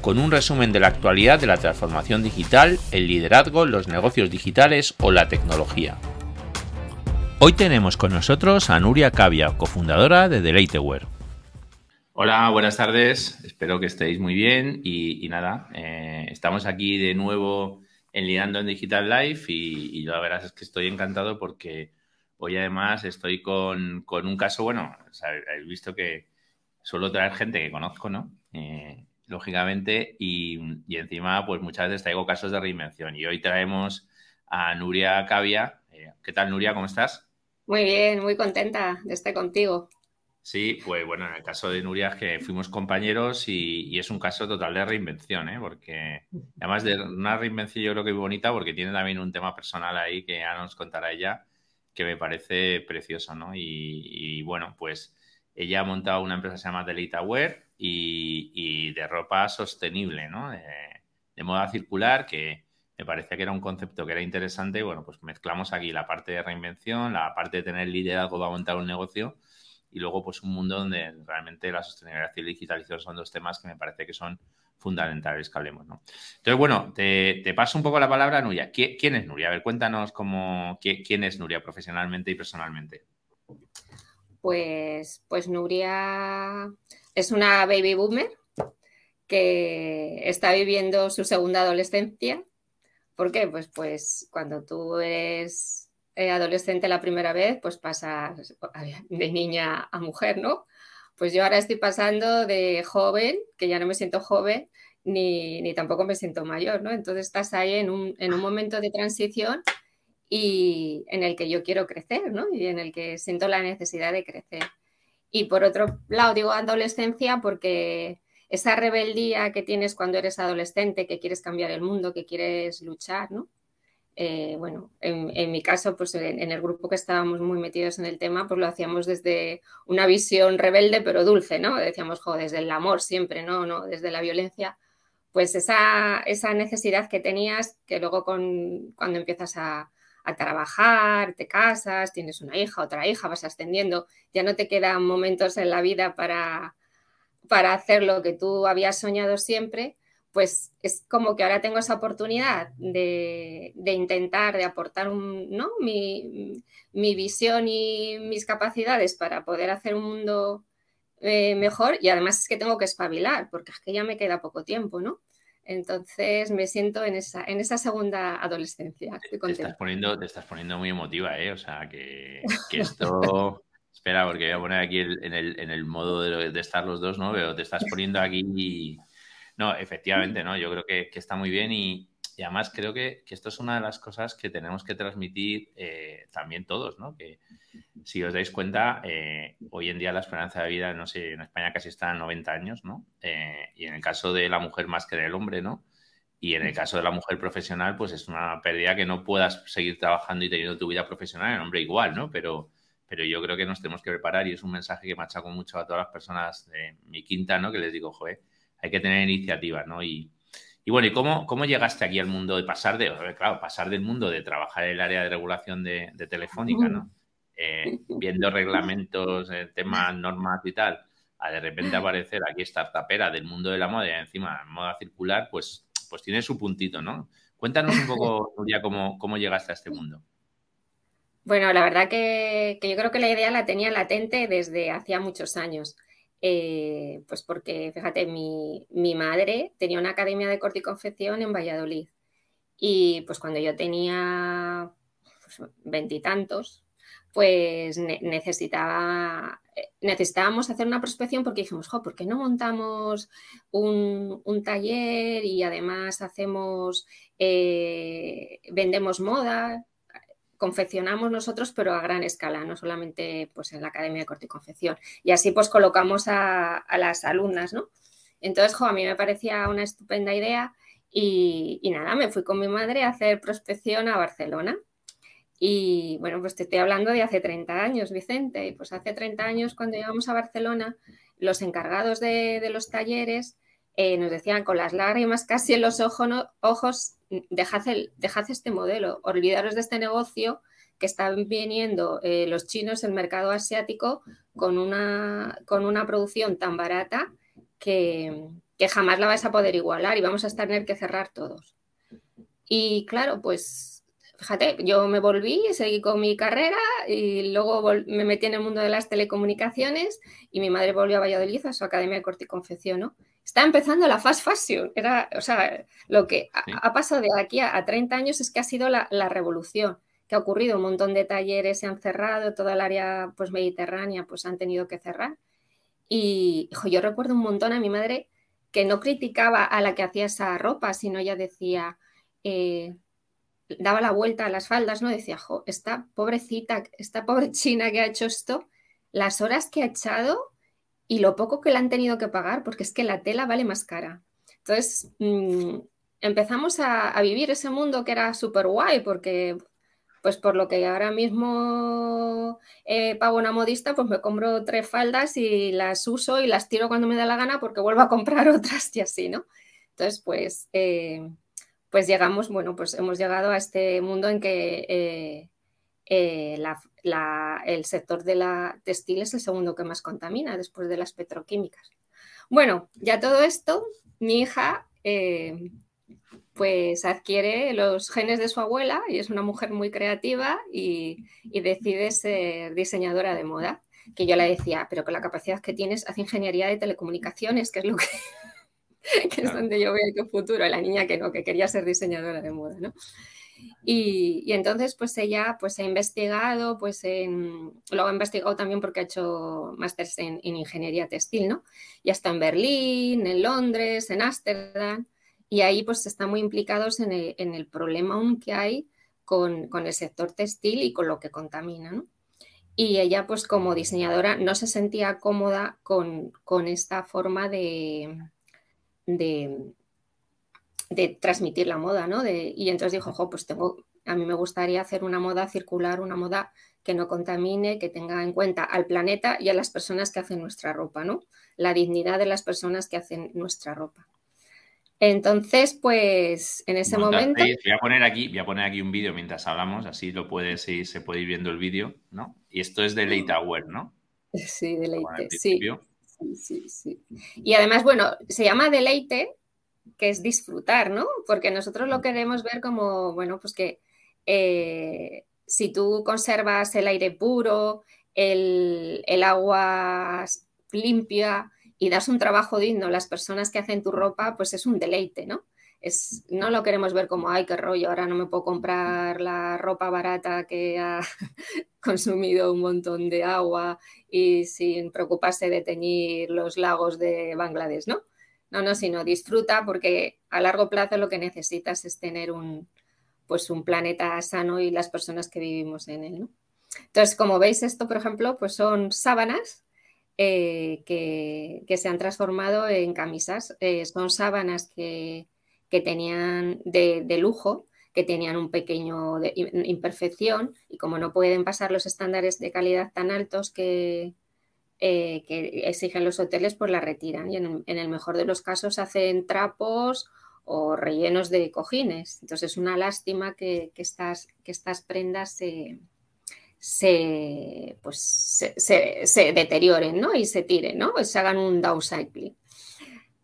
con un resumen de la actualidad de la transformación digital, el liderazgo, los negocios digitales o la tecnología. Hoy tenemos con nosotros a Nuria Cavia, cofundadora de Delateware. Hola, buenas tardes. Espero que estéis muy bien y, nada, eh, estamos aquí de nuevo en Liderando en Digital Life y, la verdad es que estoy encantado porque hoy además estoy con, un caso, bueno, habéis visto que suelo traer gente que conozco, ¿no? Eh, lógicamente, y, encima, pues muchas veces traigo casos de reinvención. Y hoy traemos a Nuria Cavia. Eh, ¿Qué tal, Nuria? ¿Cómo estás? Muy bien, muy contenta de estar contigo. Sí, pues bueno, en el caso de Nuria es que fuimos compañeros y, es un caso total de reinvención, ¿eh? porque además de una reinvención yo creo que muy bonita porque tiene también un tema personal ahí que ya nos contará ella que me parece precioso, ¿no? Y, bueno, pues ella ha montado una empresa que se llama Delitaware y, de ropa sostenible, ¿no? De, moda circular, que me parecía que era un concepto que era interesante. Bueno, pues mezclamos aquí la parte de reinvención, la parte de tener liderazgo para montar un negocio y luego pues un mundo donde realmente la sostenibilidad y la digitalización son dos temas que me parece que son fundamentales que hablemos, ¿no? Entonces, bueno, te, paso un poco la palabra a Nuria. ¿Quién es Nuria? A ver, cuéntanos cómo, quién es Nuria profesionalmente y personalmente. Pues, pues Nuria es una baby boomer que está viviendo su segunda adolescencia. ¿Por qué? Pues, pues cuando tú eres eh, adolescente la primera vez, pues pasas de niña a mujer, ¿no? Pues yo ahora estoy pasando de joven, que ya no me siento joven, ni, ni tampoco me siento mayor, ¿no? Entonces estás ahí en un, en un momento de transición y en el que yo quiero crecer, ¿no? Y en el que siento la necesidad de crecer. Y por otro lado, digo adolescencia porque esa rebeldía que tienes cuando eres adolescente, que quieres cambiar el mundo, que quieres luchar, ¿no? Eh, bueno, en, mi caso, pues en, el grupo que estábamos muy metidos en el tema, pues lo hacíamos desde una visión rebelde pero dulce, ¿no? Decíamos, jo, desde el amor siempre, ¿no? no desde la violencia. Pues esa, esa necesidad que tenías, que luego con, cuando empiezas a, a trabajar, te casas, tienes una hija, otra hija, vas ascendiendo, ya no te quedan momentos en la vida para, para hacer lo que tú habías soñado siempre, pues es como que ahora tengo esa oportunidad de, intentar, de aportar un, ¿no? mi, visión y mis capacidades para poder hacer un mundo eh, mejor y además es que tengo que espabilar, porque es que ya me queda poco tiempo, ¿no? Entonces me siento en esa, en esa segunda adolescencia. te, estás poniendo, te estás poniendo muy emotiva, ¿eh? O sea, que, esto... Espera, porque voy a poner aquí en, el, modo de, estar los dos, ¿no? Pero te estás poniendo aquí... No, efectivamente, ¿no? Yo creo que, que está muy bien y, y además creo que, esto es una de las cosas que tenemos que transmitir eh, también todos, ¿no? Que si os dais cuenta, eh, hoy en día la esperanza de vida, no sé, en España casi está en 90 años, ¿no? Eh, y en el caso de la mujer más que del hombre, ¿no? Y en el caso de la mujer profesional, pues es una pérdida que no puedas seguir trabajando y teniendo tu vida profesional, el hombre igual, ¿no? Pero, pero yo creo que nos tenemos que preparar y es un mensaje que machaco mucho a todas las personas de mi quinta, ¿no? Que les digo, joder, hay que tener iniciativa, ¿no? Y, y bueno, ¿y cómo, cómo llegaste aquí al mundo de pasar de, claro, pasar del mundo de trabajar en el área de regulación de, Telefónica, ¿no? Eh, viendo reglamentos, eh, temas, normas y tal, a de repente aparecer aquí startupera del mundo de la moda y encima moda circular, pues, pues tiene su puntito, ¿no? Cuéntanos un poco, Nuria, cómo, cómo llegaste a este mundo. Bueno, la verdad que, que, yo creo que la idea la tenía latente desde hacía muchos años. Eh, pues porque, fíjate, mi, madre tenía una academia de corte y confección en Valladolid. Y pues cuando yo tenía pues, veintitantos, pues necesitaba, eh, necesitábamos hacer una prospección porque dijimos, jo, ¿por qué no montamos un, taller y además hacemos, eh, vendemos moda? Confeccionamos nosotros, pero a gran escala, no solamente pues, en la Academia de Corte y Confección. Y así pues colocamos a, las alumnas, ¿no? Entonces, jo, a mí me parecía una estupenda idea Y, nada, me fui con mi madre a hacer prospección a Barcelona. Y bueno, pues te estoy hablando de hace 30 años, Vicente. Y pues hace 30 años, cuando llegamos a Barcelona, los encargados de, los talleres eh, nos decían con las lágrimas casi en los ojos, dejad, este modelo, olvidaros de este negocio que están viniendo eh, los chinos, el mercado asiático, con una, con una producción tan barata que, que jamás la vais a poder igualar y vamos a tener que cerrar todos. Y claro, pues fíjate, yo me volví, seguí con mi carrera y luego me metí en el mundo de las telecomunicaciones y mi madre volvió a Valladolid a su academia de corte y confección. Está empezando la fast fashion. Era, o sea, lo que ha, pasado de aquí a, 30 años es que ha sido la, revolución, que ha ocurrido. Un montón de talleres se han cerrado, toda el área pues, mediterránea pues han tenido que cerrar. Y yo recuerdo un montón a mi madre que no criticaba a la que hacía esa ropa, sino ella decía, eh, daba la vuelta a las faldas, ¿no? Decía, jo, esta pobrecita, esta pobre china que ha hecho esto, las horas que ha echado y lo poco que le han tenido que pagar, porque es que la tela vale más cara. Entonces, mm, empezamos a, vivir ese mundo que era súper guay, porque pues por lo que ahora mismo eh, pago una modista, pues me compro tres faldas y las uso y las tiro cuando me da la gana porque vuelvo a comprar otras y así, ¿no? Entonces, pues, eh, pues llegamos, bueno, pues hemos llegado a este mundo en que eh, el sector de la textil es el segundo que más contamina después de las petroquímicas. Bueno, ya todo esto, mi hija pues adquiere los genes de su abuela y es una mujer muy creativa y, decide ser diseñadora de moda. Que yo le decía, pero con la capacidad que tienes, haz ingeniería de telecomunicaciones, que es lo que, es donde yo veo el futuro. La niña que no, que quería ser diseñadora de moda, ¿no? Y, entonces, pues ella pues ha investigado, pues en, luego ha investigado también porque ha hecho másteres en, en, ingeniería textil, ¿no? Y hasta en Berlín, en Londres, en Ámsterdam y ahí pues están muy implicados en el, problema que hay con, el sector textil y con lo que contamina. Y ella pues como diseñadora no se sentía cómoda con, esta forma de, de, transmitir la moda, ¿no? y entonces dijo, pues tengo, a mí me gustaría hacer una moda circular, una moda que no contamine, que tenga en cuenta al planeta y a las personas que hacen nuestra ropa, ¿no? La dignidad de las personas que hacen nuestra ropa. Entonces, pues en ese momento. Voy a poner aquí, voy a poner aquí un vídeo mientras hablamos, así lo puedes ir, se puede ir viendo el vídeo, ¿no? Y esto es de Leite Aware, ¿no? Sí, deleite, sí. Sí, sí, Y además, bueno, se llama deleite, que es disfrutar, ¿no? Porque nosotros lo queremos ver como, bueno, pues que eh, si tú conservas el aire puro, el, el agua limpia, y das un trabajo digno a las personas que hacen tu ropa, pues es un deleite, ¿no? Es, no lo queremos ver como, ay, qué rollo, ahora no me puedo comprar la ropa barata que ha consumido un montón de agua y sin preocuparse de teñir los lagos de Bangladesh, ¿no? No, no, sino disfruta porque a largo plazo lo que necesitas es tener un, pues un planeta sano y las personas que vivimos en él, ¿no? Entonces, como veis, esto, por ejemplo, pues son sábanas eh, que, se han transformado en camisas. Eh, son sábanas que, tenían de, lujo, que tenían un pequeño de imperfección y como no pueden pasar los estándares de calidad tan altos que, eh, que exigen los hoteles, pues la retiran y en, el mejor de los casos hacen trapos o rellenos de cojines. Entonces es una lástima que, estas, que estas prendas se pues, se, deterioren ¿no? y se tiren, ¿no? se hagan un downcycling.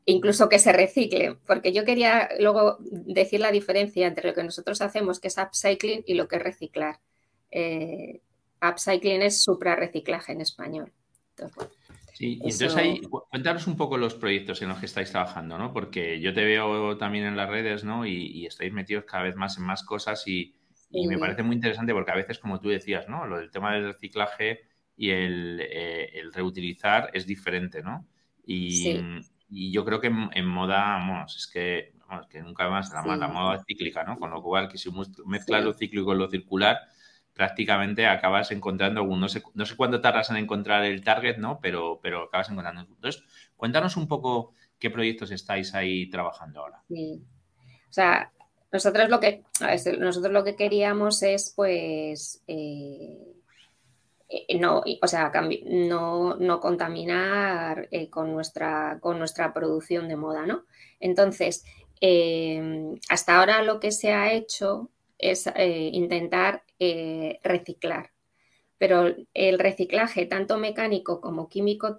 Incluso que se reciclen, porque yo quería luego decir la diferencia entre lo que nosotros hacemos, que es upcycling, y lo que es reciclar. Eh, upcycling es suprarreciclaje en español. Sí, y entonces ahí, cuéntanos un poco los proyectos en los que estáis trabajando, ¿no? Porque yo te veo también en las redes, ¿no? Y, y estáis metidos cada vez más en más cosas y, y me parece muy interesante porque a veces, como tú decías, ¿no? Lo del tema del reciclaje y el, eh, reutilizar es diferente, ¿no? Y, yo creo que en, moda, vamos, es que, vamos, que nunca más la, moda es cíclica, ¿no? Con lo cual, que si mezclas lo cíclico con lo circular, prácticamente acabas encontrando, no sé, no sé cuánto tardas en encontrar el target, ¿no? Pero, pero acabas encontrando. Entonces, cuéntanos un poco qué proyectos estáis ahí trabajando ahora. Sí. sea, nosotros lo que, nosotros lo que queríamos es, pues, eh, eh, no, o sea, no, no contaminar eh, con, nuestra, con nuestra producción de moda, ¿no? Entonces, hasta ahora lo que se ha hecho es intentar reciclar, pero el reciclaje, tanto mecánico como químico,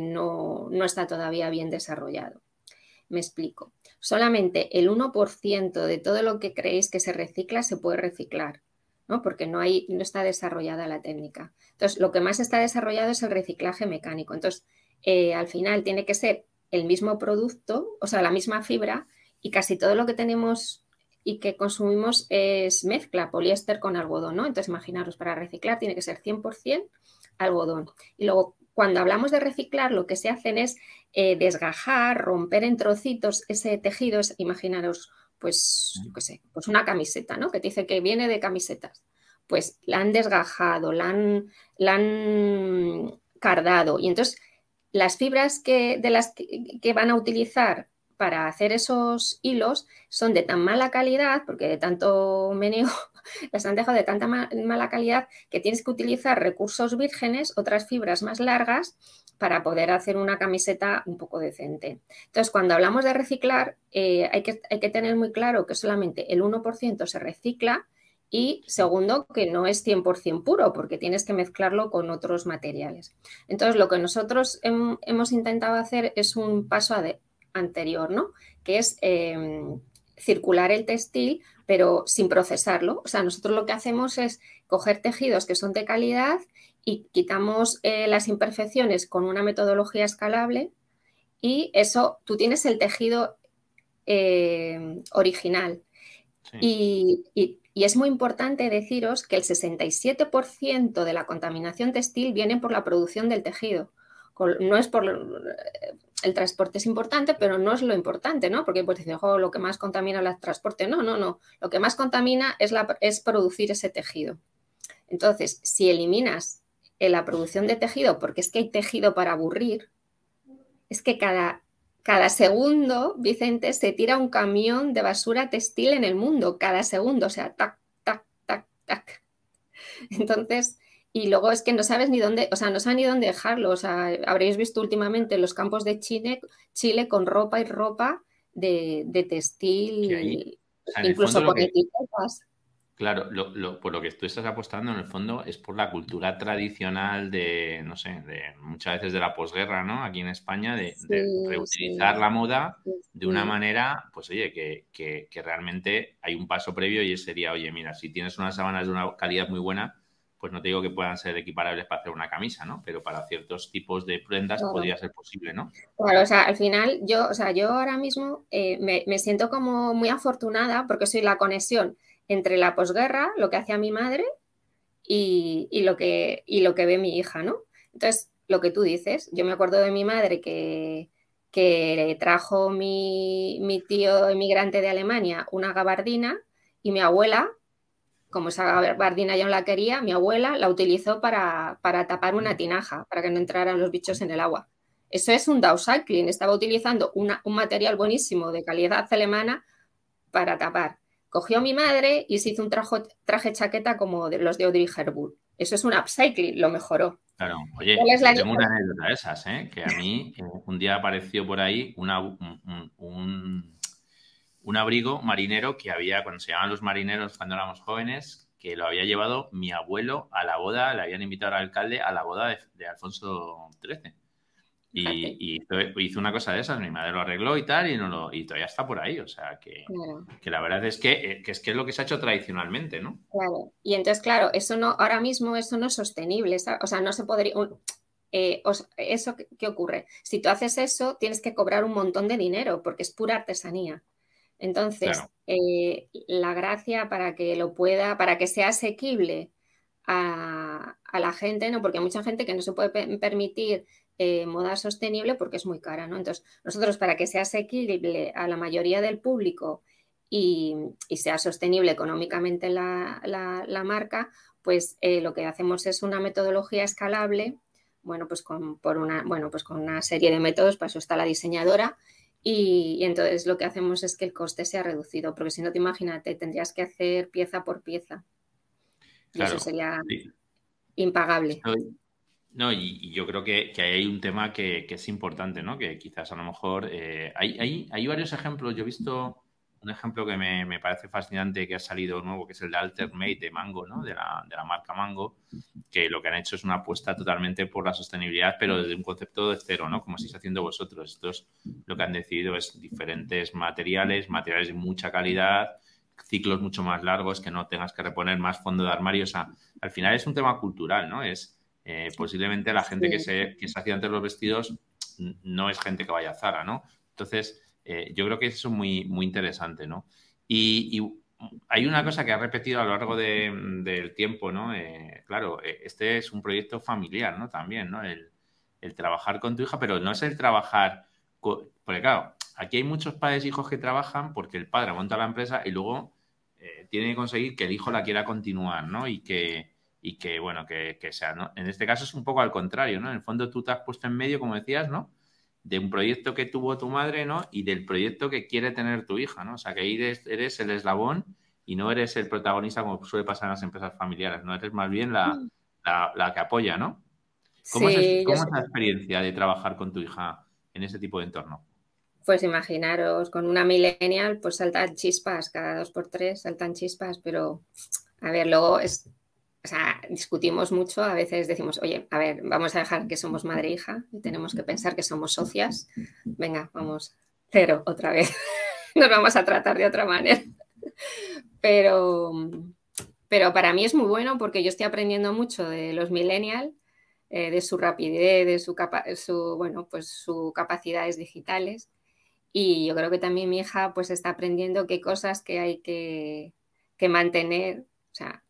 no, no está todavía bien desarrollado. Me explico. Solamente el 1% de todo lo que creéis que se recicla se puede reciclar, ¿no? Porque no, hay, no está desarrollada la técnica. Entonces, lo que más está desarrollado es el reciclaje mecánico. Entonces, eh, al final tiene que ser el mismo producto, o sea, la misma fibra, y casi todo lo que tenemos y que consumimos es mezcla, poliéster con algodón, ¿no? Entonces, imaginaros, para reciclar tiene que ser 100% algodón. Y luego, cuando hablamos de reciclar, lo que se hacen es eh, desgajar, romper en trocitos ese tejido, imaginaros, pues, qué sé, pues una camiseta, ¿no? Que te dice que viene de camisetas. Pues la han desgajado, la han, la han cardado. Y entonces las fibras que, de las que van a utilizar para hacer esos hilos son de tan mala calidad, porque de tanto meneo las han dejado de tanta mala calidad que tienes que utilizar recursos vírgenes, otras fibras más largas, para poder hacer una camiseta un poco decente. Entonces, cuando hablamos de reciclar, eh, hay, que, tener muy claro que solamente el 1% se recicla y segundo, que no es 100% puro porque tienes que mezclarlo con otros materiales. Entonces, lo que nosotros hemos intentado hacer es un paso anterior, ¿no? Que es em, circular el textil, pero sin procesarlo. O sea, nosotros lo que hacemos es coger tejidos que son de calidad y quitamos eh, las imperfecciones con una metodología escalable y eso, tú tienes el tejido eh, original. Y, es muy importante deciros que el 67% de la contaminación textil viene por la producción del tejido. No es por el transporte es importante, pero no es lo importante, ¿no? Porque pues decir, lo que más contamina el transporte. No, no, no. Lo que más contamina es, la, es producir ese tejido. Entonces, si eliminas la producción de tejido, porque es que hay tejido para aburrir, es que cada, cada segundo, Vicente, se tira un camión de basura textil en el mundo, cada segundo, o sea, tac, tac, tac, tac. Entonces, y luego es que no sabes ni dónde, o sea, no sabes ni dónde dejarlo. O sea, habréis visto últimamente los campos de Chile, Chile con ropa y ropa de, textil, incluso con etiquetas. Claro, por lo que tú estás apostando en el fondo es por la cultura tradicional de, no sé, de muchas veces de la posguerra, ¿no? Aquí en España, de, reutilizar la moda de una manera, pues oye, que, que, realmente hay un paso previo y sería, oye, mira, si tienes unas sábanas de una calidad muy buena, pues no te digo que puedan ser equiparables para hacer una camisa, ¿no? Pero para ciertos tipos de prendas podría ser posible, ¿no? Claro, o sea, al final yo, o sea, yo ahora mismo eh, me, siento como muy afortunada porque soy la conexión entre la posguerra, lo que hacía mi madre y, lo que, y lo que ve mi hija, ¿no? Entonces, lo que tú dices, yo me acuerdo de mi madre que, que trajo mi, mi tío inmigrante de Alemania una gabardina y mi abuela como esa gabardina yo no la quería, mi abuela la utilizó para, tapar una tinaja, para que no entraran los bichos en el agua. Eso es un downcycling, estaba utilizando un material buenísimo de calidad alemana para tapar. Cogió mi madre y se hizo un traje chaqueta como de los de Audrey Hepburn. Eso es un upcycling, lo mejoró. Claro, oye, tengo una anécdota de esas, ¿eh? que a mí eh, un día apareció por ahí una, un un abrigo marinero que había, cuando se llamaban los marineros cuando éramos jóvenes, que lo había llevado mi abuelo a la boda, le habían invitado al alcalde a la boda de, Alfonso XIII. Y, hizo una cosa de esas, mi madre lo arregló y tal, y, no lo, y todavía está por ahí. O sea, que, que la verdad es que, eh, que, es que es lo que se ha hecho tradicionalmente, ¿no? Claro. Y entonces, claro, eso no, ahora mismo eso no es sostenible. O sea, no se podría. Eh, ¿Eso qué ocurre? Si tú haces eso, tienes que cobrar un montón de dinero porque es pura artesanía. Entonces, eh, la gracia para que lo pueda, para que sea asequible a, la gente, ¿no? Porque hay mucha gente que no se puede permitir eh, moda sostenible porque es muy cara, ¿no? Entonces, nosotros para que sea asequible a la mayoría del público y, sea sostenible económicamente la, marca, pues eh, lo que hacemos es una metodología escalable, bueno, pues con, por una, bueno, pues con una serie de métodos, para eso está la diseñadora, Y, entonces lo que hacemos es que el coste sea reducido, porque si no te imagínate, tendrías que hacer pieza por pieza. Y eso sería impagable. No, y, yo creo que, ahí hay un tema que, es importante, ¿no? Que quizás a lo mejor eh, hay, hay, varios ejemplos. Yo he visto un ejemplo que me, parece fascinante que ha salido nuevo, que es el de Alternate de Mango, ¿no? De la, de la, marca Mango, que lo que han hecho es una apuesta totalmente por la sostenibilidad, pero desde un concepto de cero, ¿no? Como estáis haciendo vosotros. Estos lo que han decidido es diferentes materiales, materiales de mucha calidad, ciclos mucho más largos, que no tengas que reponer más fondo de armario. O sea, al final es un tema cultural, ¿no? Es eh, posiblemente la gente que, se, que se hacía antes los vestidos no es gente que vaya a Zara, ¿no? Entonces, eh, yo creo que eso es muy, muy interesante, ¿no? Y, hay una cosa que ha repetido a lo largo del tiempo, ¿no? Eh, claro, este es un proyecto familiar, ¿no? También, ¿no? El, trabajar con tu hija, pero no es el trabajar, porque claro, aquí hay muchos padres e hijos que trabajan porque el padre monta la empresa y luego tiene que conseguir que el hijo la quiera continuar, ¿no? Y que, y que, bueno, que, sea, ¿no? En este caso es un poco al contrario, ¿no? En el fondo tú te has puesto en medio, como decías, ¿no? De un proyecto que tuvo tu madre, ¿no? Y del proyecto que quiere tener tu hija, ¿no? O sea, que ahí eres, el eslabón y no eres el protagonista como suele pasar en las empresas familiares, ¿no? Eres más bien la, mm. que apoya, ¿no? ¿Cómo, es, cómo es la experiencia de trabajar con tu hija en ese tipo de entorno? Pues imaginaros, con una millennial, pues saltan chispas, cada dos por tres saltan chispas, pero a ver, luego es, o sea, discutimos mucho, a veces decimos, oye, a ver, vamos a dejar que somos madre e hija y tenemos que pensar que somos socias. Venga, vamos, cero otra vez. Nos vamos a tratar de otra manera. Pero, pero para mí es muy bueno porque yo estoy aprendiendo mucho de los millennials, eh, de su rapidez, de su, su, bueno, pues sus capacidades digitales. Y yo creo que también mi hija pues está aprendiendo qué cosas que hay que, que mantener. O sea,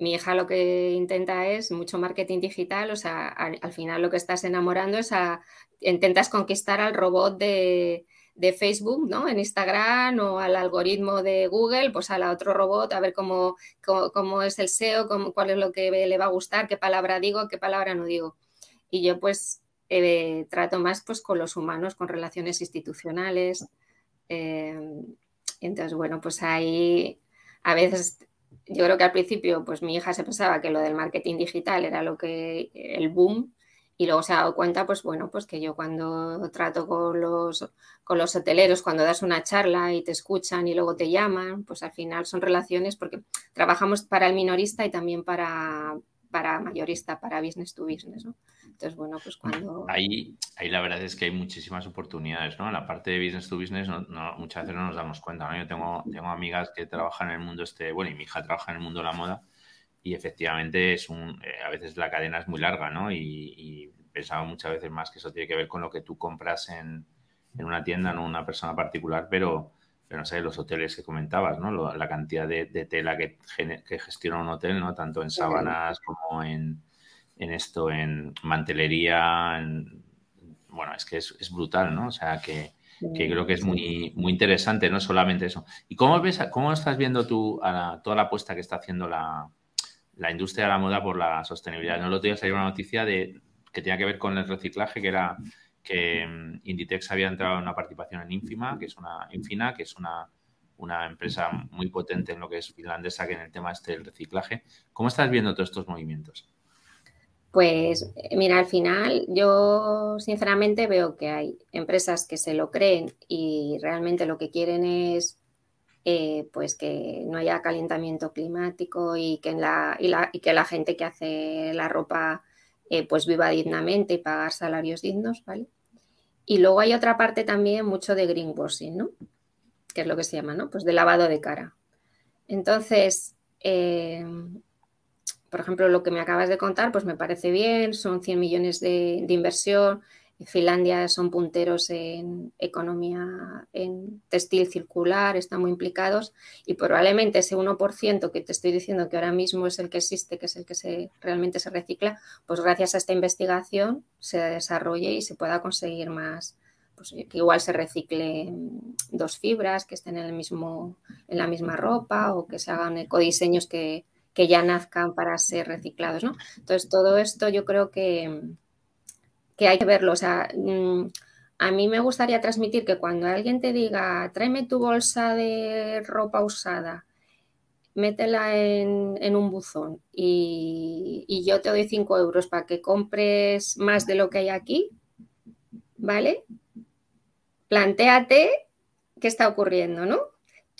mi hija lo que intenta es mucho marketing digital, o sea, al, final lo que estás enamorando es a, intentas conquistar al robot de, Facebook, ¿no? En Instagram o al algoritmo de Google, pues al otro robot, a ver cómo, cómo, es el SEO, cómo, cuál es lo que le va a gustar, qué palabra digo, qué palabra no digo. Y yo pues eh, trato más pues con los humanos, con relaciones institucionales. Eh, entonces, bueno, pues ahí a veces yo creo que al principio, pues mi hija se pensaba que lo del marketing digital era lo que el boom y luego se ha dado cuenta, pues bueno, pues que yo cuando trato con los, con los hoteleros, cuando das una charla y te escuchan y luego te llaman, pues al final son relaciones porque trabajamos para el minorista y también para, para mayorista, para business to business, ¿no? Entonces, bueno, pues cuando... Ahí, ahí la verdad es que hay muchísimas oportunidades, ¿no? En la parte de business to business muchas veces no nos damos cuenta, ¿no? Yo tengo, tengo amigas que trabajan en el mundo este, bueno, y mi hija trabaja en el mundo de la moda y efectivamente es un, eh, a veces la cadena es muy larga, ¿no? Y, y, pensaba muchas veces más que eso tiene que ver con lo que tú compras en, en una tienda, no una persona particular, pero, pero no sé, los hoteles que comentabas, ¿no? la cantidad de, de tela que, que, gestiona un hotel, ¿no? Tanto en sábanas como en en esto, en mantelería, en, bueno, es que es, brutal, ¿no? O sea, que, creo que es muy, interesante, no solamente eso. ¿Y cómo, ves, cómo estás viendo tú a toda la apuesta que está haciendo la, industria de la moda por la sostenibilidad? No lo tenías salió una noticia de que tenía que ver con el reciclaje, que era que mm, Inditex había entrado en una participación en Infima, que es una Infina, que es una, una empresa muy potente en lo que es finlandesa, que en el tema este del reciclaje. ¿Cómo estás viendo todos estos movimientos? Pues mira, al final yo sinceramente veo que hay empresas que se lo creen y realmente lo que quieren es eh, pues que no haya calentamiento climático y que, la, y, que la gente que hace la ropa eh, pues viva dignamente y pagar salarios dignos, ¿vale? Y luego hay otra parte también mucho de greenwashing, ¿no? Que es lo que se llama, ¿no? Pues de lavado de cara. Entonces, eh, por ejemplo, lo que me acabas de contar, pues me parece bien, son 100 millones de, inversión. En Finlandia son punteros en economía, en textil circular, están muy implicados y probablemente ese 1% que te estoy diciendo que ahora mismo es el que existe, que es el que se, realmente se recicla, pues gracias a esta investigación se desarrolle y se pueda conseguir más, pues que igual se recicle dos fibras que estén en, el mismo, en la misma ropa o que se hagan ecodiseños que, que ya nazcan para ser reciclados, ¿no? Entonces, todo esto yo creo que, que hay que verlo. O sea, mm, a mí me gustaría transmitir que cuando alguien te diga, tráeme tu bolsa de ropa usada, métela en, un buzón y, yo te doy 5 euros para que compres más de lo que hay aquí, ¿vale? Plantéate qué está ocurriendo, ¿no?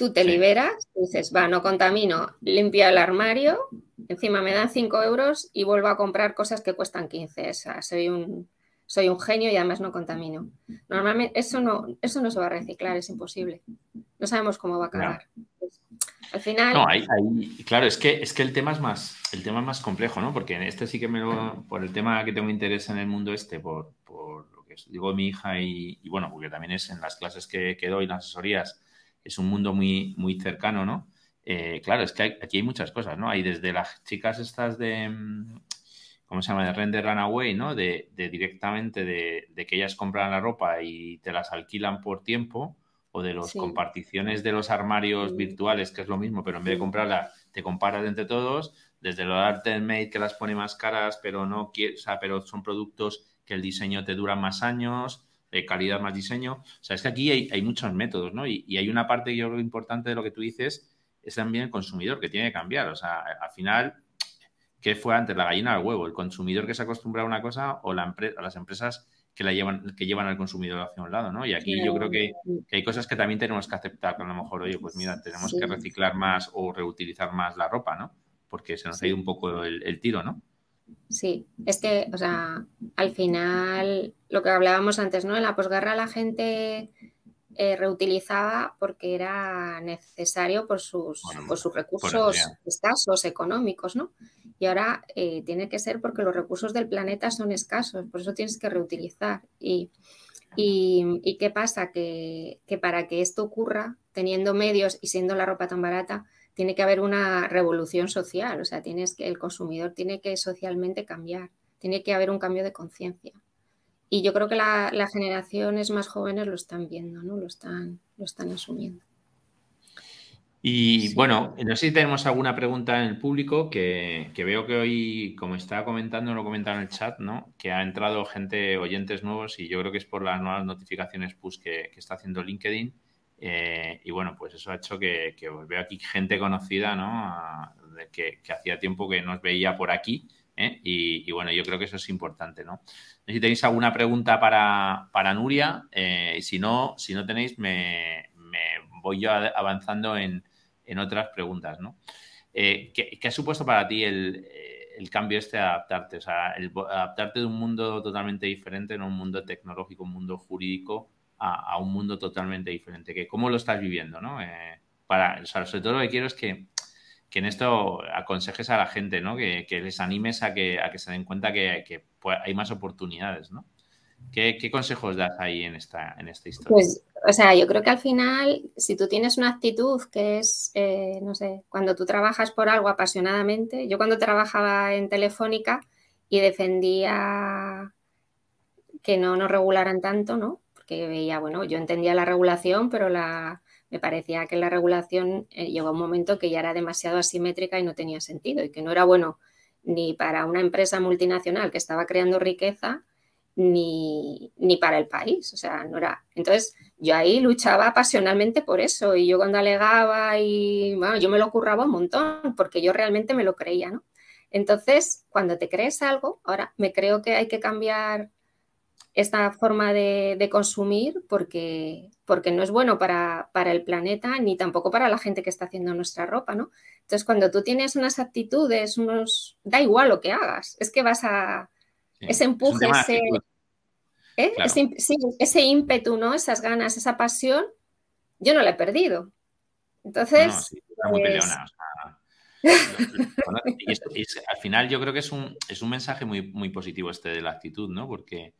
Tú te liberas, dices, va, no contamino, limpia el armario, encima me dan 5 euros y vuelvo a comprar cosas que cuestan 15. O sea, soy un, soy un genio y además no contamino. Normalmente eso no, eso no se va a reciclar, es imposible. No sabemos cómo va a acabar. al final. No, claro, es que, es que el tema es más, el tema es más complejo, ¿no? Porque en este sí que me lo, por el tema que tengo interés en el mundo este, por, lo que digo mi hija y, bueno, porque también es en las clases que, que doy, las asesorías, es un mundo muy, muy cercano, ¿no? Eh, claro, es que aquí hay muchas cosas, ¿no? Hay desde las chicas estas de, mm, ¿cómo se llama? De render runaway, ¿no? De, directamente de, que ellas compran la ropa y te las alquilan por tiempo, o de las comparticiones de los armarios virtuales, que es lo mismo, pero en vez de comprarla, te comparas entre todos, desde lo de Art Made que las pone más caras, pero no o sea, pero son productos que el diseño te dura más años, calidad más diseño. O sea, es que aquí hay, muchos métodos, ¿no? Y, y, hay una parte que yo creo importante de lo que tú dices, es también el consumidor que tiene que cambiar. O sea, al final ¿qué fue antes, la gallina o el huevo? ¿El consumidor que se acostumbra a una cosa o la las empresas que, la llevan, que llevan al consumidor hacia un lado, ¿no? Y aquí yo creo que, hay cosas que también tenemos que aceptar, que a lo mejor, oye, pues mira, tenemos que reciclar más o reutilizar más la ropa, ¿no? Porque se nos ha ido un poco el, tiro, ¿no? Sí, es que, o sea, al final, lo que hablábamos antes, ¿no? En la posguerra la gente eh, reutilizaba porque era necesario por sus, por sus recursos escasos económicos, ¿no? y ahora eh, tiene que ser porque los recursos del planeta son escasos, por eso tienes que reutilizar. Y, y, qué pasa? Que, para que esto ocurra, teniendo medios y siendo la ropa tan barata, tiene que haber una revolución social, o sea, tienes que, el consumidor tiene que socialmente cambiar, tiene que haber un cambio de conciencia. Y yo creo que las generaciones más jóvenes lo están viendo, ¿no? Lo están, lo están asumiendo. Y bueno, no sé si tenemos alguna pregunta en el público, que, veo que hoy, como estaba comentando, lo comentado en el chat, ¿no? Que ha entrado gente, oyentes nuevos, y yo creo que es por las nuevas notificaciones push que, está haciendo LinkedIn. Eh, y bueno, pues eso ha hecho que, veo aquí gente conocida, ¿no? que, hacía tiempo que nos veía por aquí. ¿eh? Y, bueno, yo creo que eso es importante, ¿no? Si tenéis alguna pregunta para, Nuria, eh, y si no, si no tenéis, me, voy yo avanzando en, en otras preguntas, ¿no? ¿qué, ha supuesto para ti el, cambio este de adaptarte? O sea, adaptarte de un mundo totalmente diferente, no un mundo tecnológico, un mundo jurídico, a, un mundo totalmente diferente. ¿Cómo lo estás viviendo, no? Eh, para, sobre todo lo que quiero es que, en esto aconsejes a la gente, ¿no? Que, les animes a que, a que se den cuenta que, hay más oportunidades, ¿no? ¿Qué, consejos das ahí en esta, en esta historia? Pues, o sea, yo creo que al final, si tú tienes una actitud que es, eh, no sé, cuando tú trabajas por algo apasionadamente, yo cuando trabajaba en Telefónica y defendía que no nos regularan tanto, ¿no? Porque veía, bueno, yo entendía la regulación, pero la, me parecía que la regulación eh, llegó a un momento que ya era demasiado asimétrica y no tenía sentido y que no era bueno ni para una empresa multinacional que estaba creando riqueza, ni, ni, para el país. O sea, no era. Entonces, yo ahí luchaba pasionalmente por eso. Y yo cuando alegaba y bueno, yo me lo curraba un montón, porque yo realmente me lo creía, ¿no? Entonces, cuando te crees algo, ahora me creo que hay que cambiar esta forma de, consumir porque, porque no es bueno para, para, el planeta ni tampoco para la gente que está haciendo nuestra ropa, ¿no? Entonces, cuando tú tienes unas actitudes, unos... da igual lo que hagas, es que vas a... ese empuje, ese, ¿eh? ese, ímpetu, ¿no? Esas ganas, esa pasión, yo no la he perdido. Entonces. al final yo creo que es un, es un mensaje muy, muy positivo este de la actitud, ¿no? Porque,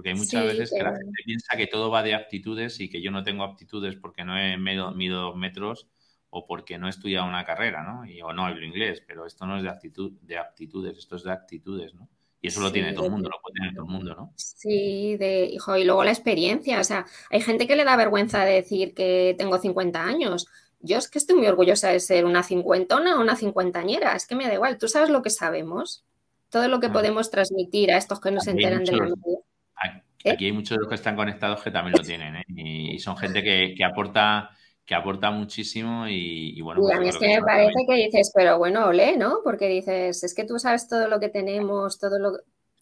porque hay muchas veces que la gente piensa que todo va de aptitudes y que yo no tengo aptitudes porque no he medido, dos metros o porque no he estudiado una carrera, ¿no? Y, o no hablo inglés, pero esto no es de, actitud, de aptitudes, esto es de actitudes, ¿no? Y eso lo tiene todo el mundo, lo puede tener todo el mundo, ¿no? Sí, de, hijo, y luego la experiencia. O sea, hay gente que le da vergüenza de decir que tengo 50 años. Yo es que estoy muy orgullosa de ser una cincuentona o una cincuentañera. Es que me da igual. Tú sabes lo que sabemos, todo lo que podemos transmitir a estos que nos enteran de la vida. ¿Eh? Aquí hay muchos de los que están conectados que también lo tienen, ¿eh? y, son gente que, aporta que aporta muchísimo y, bueno. Pues a mí es que me parece que dices, pero bueno, ole, ¿no? Porque dices, es que tú sabes todo lo que tenemos, todo lo,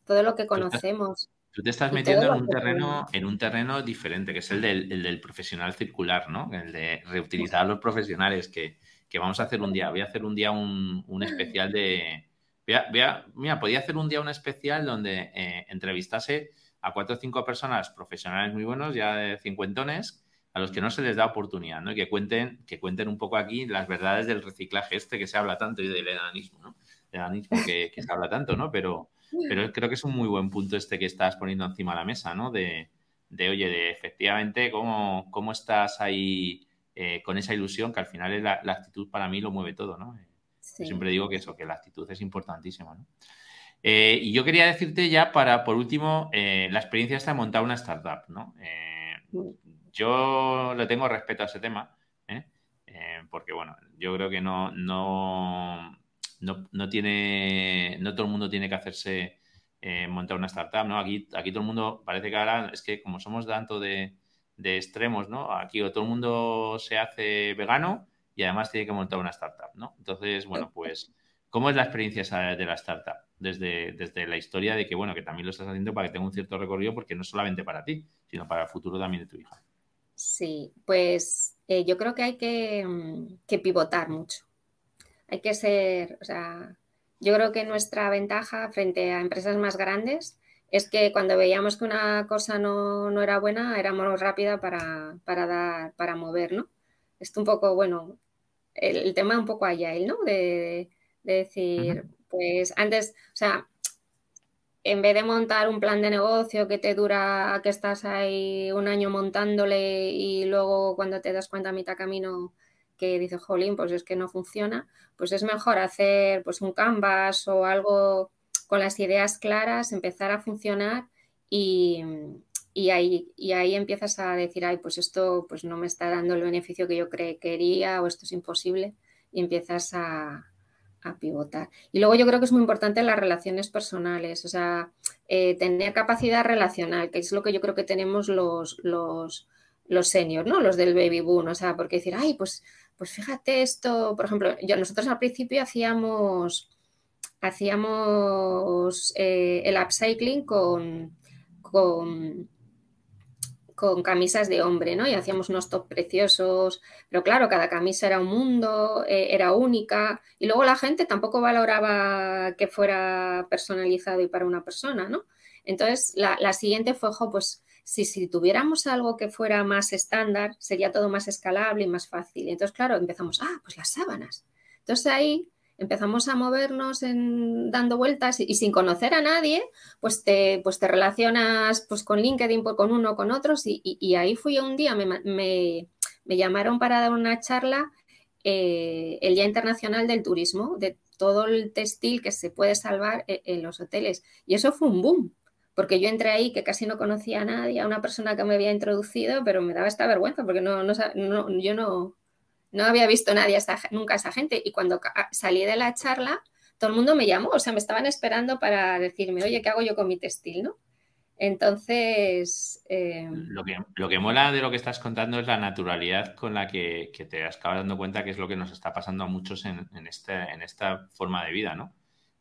todo lo que conocemos. Tú te estás metiendo en un terreno, en un terreno diferente, que es el del, profesional circular, ¿no? El de reutilizar a los profesionales, que, vamos a hacer un día. Voy a hacer un día un, especial de. mira, podía hacer un día un especial donde eh, entrevistase a cuatro o cinco personas profesionales muy buenos, ya de cincuentones, a los que no se les da oportunidad, ¿no? Y que cuenten, que cuenten un poco aquí las verdades del reciclaje este que se habla tanto y del edanismo, ¿no? El edanismo que, se habla tanto, ¿no? Pero, pero creo que es un muy buen punto este que estás poniendo encima de la mesa, ¿no? De, oye, de efectivamente cómo, cómo estás ahí eh, con esa ilusión, que al final es la, actitud para mí lo mueve todo, ¿no? siempre digo que eso, que la actitud es importantísima, ¿no? Eh, y yo quería decirte ya para, por último, eh, la experiencia está montar una startup, ¿no? Eh, yo le tengo respeto a ese tema, porque, bueno, yo creo que no, no, no, tiene, no todo el mundo tiene que hacerse montar una startup, ¿no? Aquí, aquí todo el mundo parece que ahora es que como somos tanto de, de extremos, ¿no? Aquí todo el mundo se hace vegano y además tiene que montar una startup, ¿no? Entonces, bueno, pues, ¿cómo es la experiencia de la startup? Desde, desde la historia de que, bueno, que también lo estás haciendo para que tenga un cierto recorrido, porque no solamente para ti, sino para el futuro también de tu hija. Sí, pues eh, yo creo que hay que, mm, que, pivotar mucho. Hay que ser, o sea, yo creo que nuestra ventaja frente a empresas más grandes es que cuando veíamos que una cosa no, no era buena, éramos rápida para, para, dar, para mover, ¿no? Esto un poco, bueno, el, tema un poco allá, ¿no? De, de decir, pues antes, o sea, en vez de montar un plan de negocio que te dura, que estás ahí un año montándole y luego cuando te das cuenta a mitad camino que dices, jolín, pues es que no funciona, pues es mejor hacer pues un canvas o algo con las ideas claras, empezar a funcionar y, ahí, y ahí empiezas a decir, ay, pues esto pues no me está dando el beneficio que yo quería o esto es imposible y empiezas a, a pivotar. Y luego yo creo que es muy importante las relaciones personales, o sea, eh, tener capacidad relacional, que es lo que yo creo que tenemos los, los, los seniors, ¿no? Los del baby boom, o sea, porque decir, ay, pues, pues fíjate esto, por ejemplo, yo, nosotros al principio hacíamos, hacíamos eh, el upcycling con, con con camisas de hombre, ¿no? Y hacíamos unos top preciosos, pero claro, cada camisa era un mundo, eh, era única, y luego la gente tampoco valoraba que fuera personalizado y para una persona, ¿no? Entonces, la, siguiente fue, ojo, pues si, si tuviéramos algo que fuera más estándar, sería todo más escalable y más fácil. Entonces, claro, empezamos, ah, pues las sábanas. Entonces ahí empezamos a movernos dando vueltas y, sin conocer a nadie, pues te, pues te relacionas pues, con LinkedIn, pues, con uno, con otros, y, ahí fui un día, me, me, llamaron para dar una charla eh, el Día Internacional del Turismo, de todo el textil que se puede salvar en, en los hoteles. Y eso fue un boom, porque yo entré ahí que casi no conocía a nadie, a una persona que me había introducido, pero me daba esta vergüenza, porque no, no yo no, no había visto nadie nunca a esa gente. Y cuando salí de la charla, todo el mundo me llamó, o sea, me estaban esperando para decirme, oye, ¿qué hago yo con mi textil? ¿no? Entonces. Em, lo, que, lo que mola de lo que estás contando es la naturalidad con la que, te acabas dando cuenta que es lo que nos está pasando a muchos en, este, en esta forma de vida, ¿no?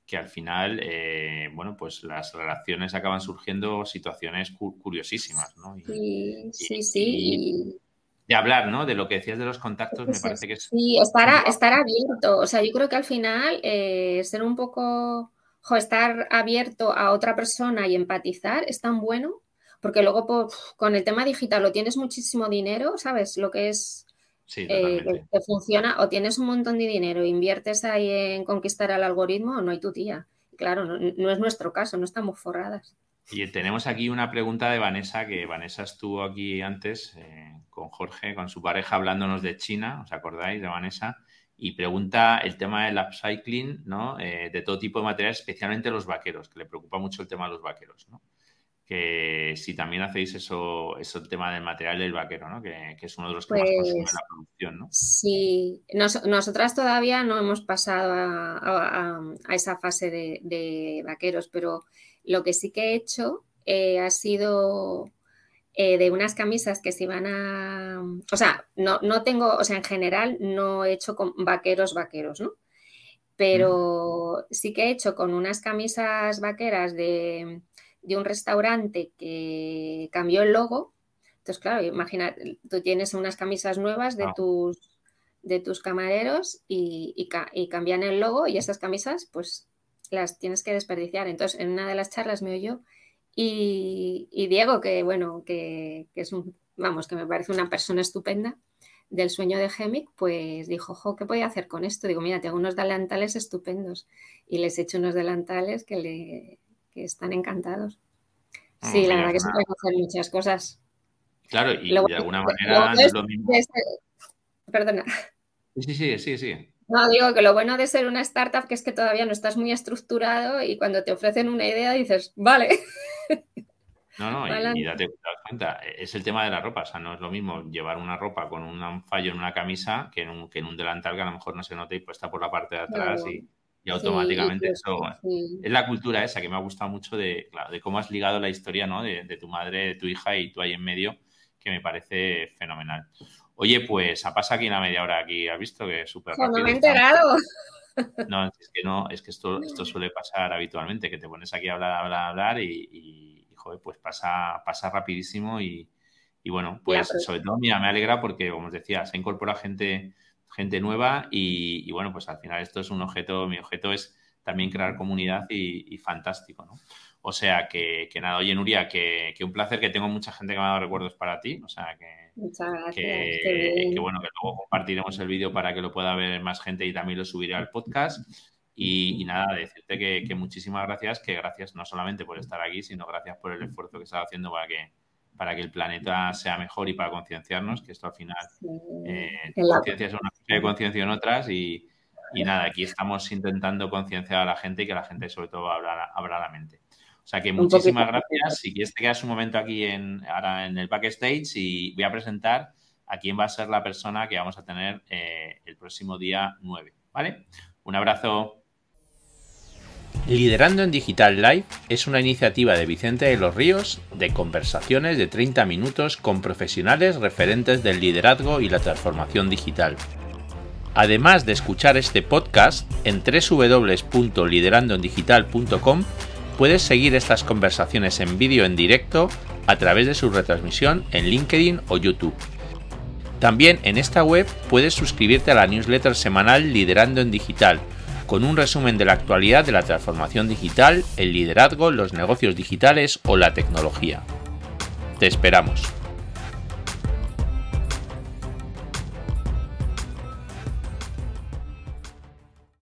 Que al final, eh, bueno, pues las relaciones acaban surgiendo situaciones curiosísimas, ¿no? sí, sí, sí de hablar, ¿no? De lo que decías de los contactos, me parece que es... Sí, estar, estar abierto. O sea, yo creo que al final eh, ser un poco, o estar abierto a otra persona y empatizar es tan bueno, porque luego con el tema digital o tienes muchísimo dinero, ¿sabes? Lo que es... Sí, eh, que, funciona, o tienes un montón de dinero, inviertes ahí en conquistar al algoritmo, o no hay tu tía. Claro, no es nuestro caso, no estamos forradas. Y tenemos aquí una pregunta de Vanessa, que Vanessa estuvo aquí antes eh, con Jorge, con su pareja, hablándonos de China, ¿os acordáis de Vanessa? Y pregunta el tema del upcycling, ¿no? Eh, de todo tipo de materiales, especialmente los vaqueros, que le preocupa mucho el tema de los vaqueros, ¿no? Que si también hacéis eso, eso el tema del material del vaquero, ¿no? Que, es uno de los que más consume pues la producción, ¿no? Sí, nosotras todavía no hemos pasado a, esa fase de vaqueros, pero lo que sí que he hecho eh, ha sido eh, de unas camisas que se iban a... O sea, no, no, tengo, o sea, en general no he hecho con vaqueros, vaqueros, ¿no? Pero sí que he hecho con unas camisas vaqueras de, de un restaurante que cambió el logo. Entonces, claro, imagina, tú tienes unas camisas nuevas de Ah. tus de tus camareros y, y y cambian el logo y esas camisas pues las tienes que desperdiciar. Entonces, en una de las charlas me oyó y, y Diego, que bueno, que, que es un, vamos, que me parece una persona estupenda del sueño de Gemic, pues dijo, jo, ¿qué voy a hacer con esto? Digo, mira, tengo unos delantales estupendos y les he hecho unos delantales que, le, que están encantados. Ah, Sí, la verdad que se pueden hacer muchas cosas. Claro, y de alguna manera es es- lo mismo. ser- Perdona. Sí, sí, sí, sí. No, digo que lo bueno de ser una startup que es que todavía no estás muy estructurado y cuando te ofrecen una idea dices, vale. No, no, y- y, date, cuenta, e, es el tema de la ropa, o sea, no es lo mismo llevar una ropa con un fallo en una camisa que en un, que en un delantal que a lo mejor no se nota y pues está por la parte de atrás Claro. y, y automáticamente Sí, eso... sí. Es la cultura esa que me ha gustado mucho de, claro, de cómo has ligado la historia ¿no? de, de tu madre, de tu hija y tú ahí en medio, que me parece fenomenal. Oye, pues ha pasado aquí una media hora aquí, ¿has visto? Que es súper Jo, no rápido. me he enterado. No, es que no, es que esto, esto suele pasar habitualmente, que te pones aquí a hablar, hablar, hablar y, y, y, joder, pues pasa, pasa rapidísimo y, y bueno, pues sobre todo, mira, me alegra porque, como os decía, se incorpora gente, gente nueva y, y bueno, pues al final esto es un objeto, mi objeto es también crear comunidad y, y fantástico, ¿no? O sea que, que nada, oye Nuria, que, que un placer, que tengo mucha gente que me ha dado recuerdos para ti, o sea que, Muchas gracias. que, bueno, que luego compartiremos el vídeo para que lo pueda ver más gente y también lo subiré al podcast. Y, y nada, decirte que, que muchísimas gracias, que gracias no solamente por estar aquí, sino gracias por el esfuerzo que estás haciendo para que, para que el planeta sea mejor y para concienciarnos, que esto al final, Sí. eh, conciencia es una cosa de conciencia en otras y, y nada, aquí estamos intentando concienciar a la gente y que la gente sobre todo abra, abra la mente. O sea que muchísimas gracias. Si quieres te quedas un momento aquí en, ahora en el backstage y voy a presentar a quién va a ser la persona que vamos a tener eh, el próximo día 9. ¿Vale? Un abrazo. Liderando en Digital Live es una iniciativa de Vicente de los Ríos de conversaciones de 30 minutos con profesionales referentes del liderazgo y la transformación digital. Además de escuchar este podcast, en www.liderandoendigital.com puedes seguir estas conversaciones en vídeo en directo a través de su retransmisión en LinkedIn o YouTube. También en esta web puedes suscribirte a la newsletter semanal Liderando en Digital, con un resumen de la actualidad de la transformación digital, el liderazgo, los negocios digitales o la tecnología. Te esperamos.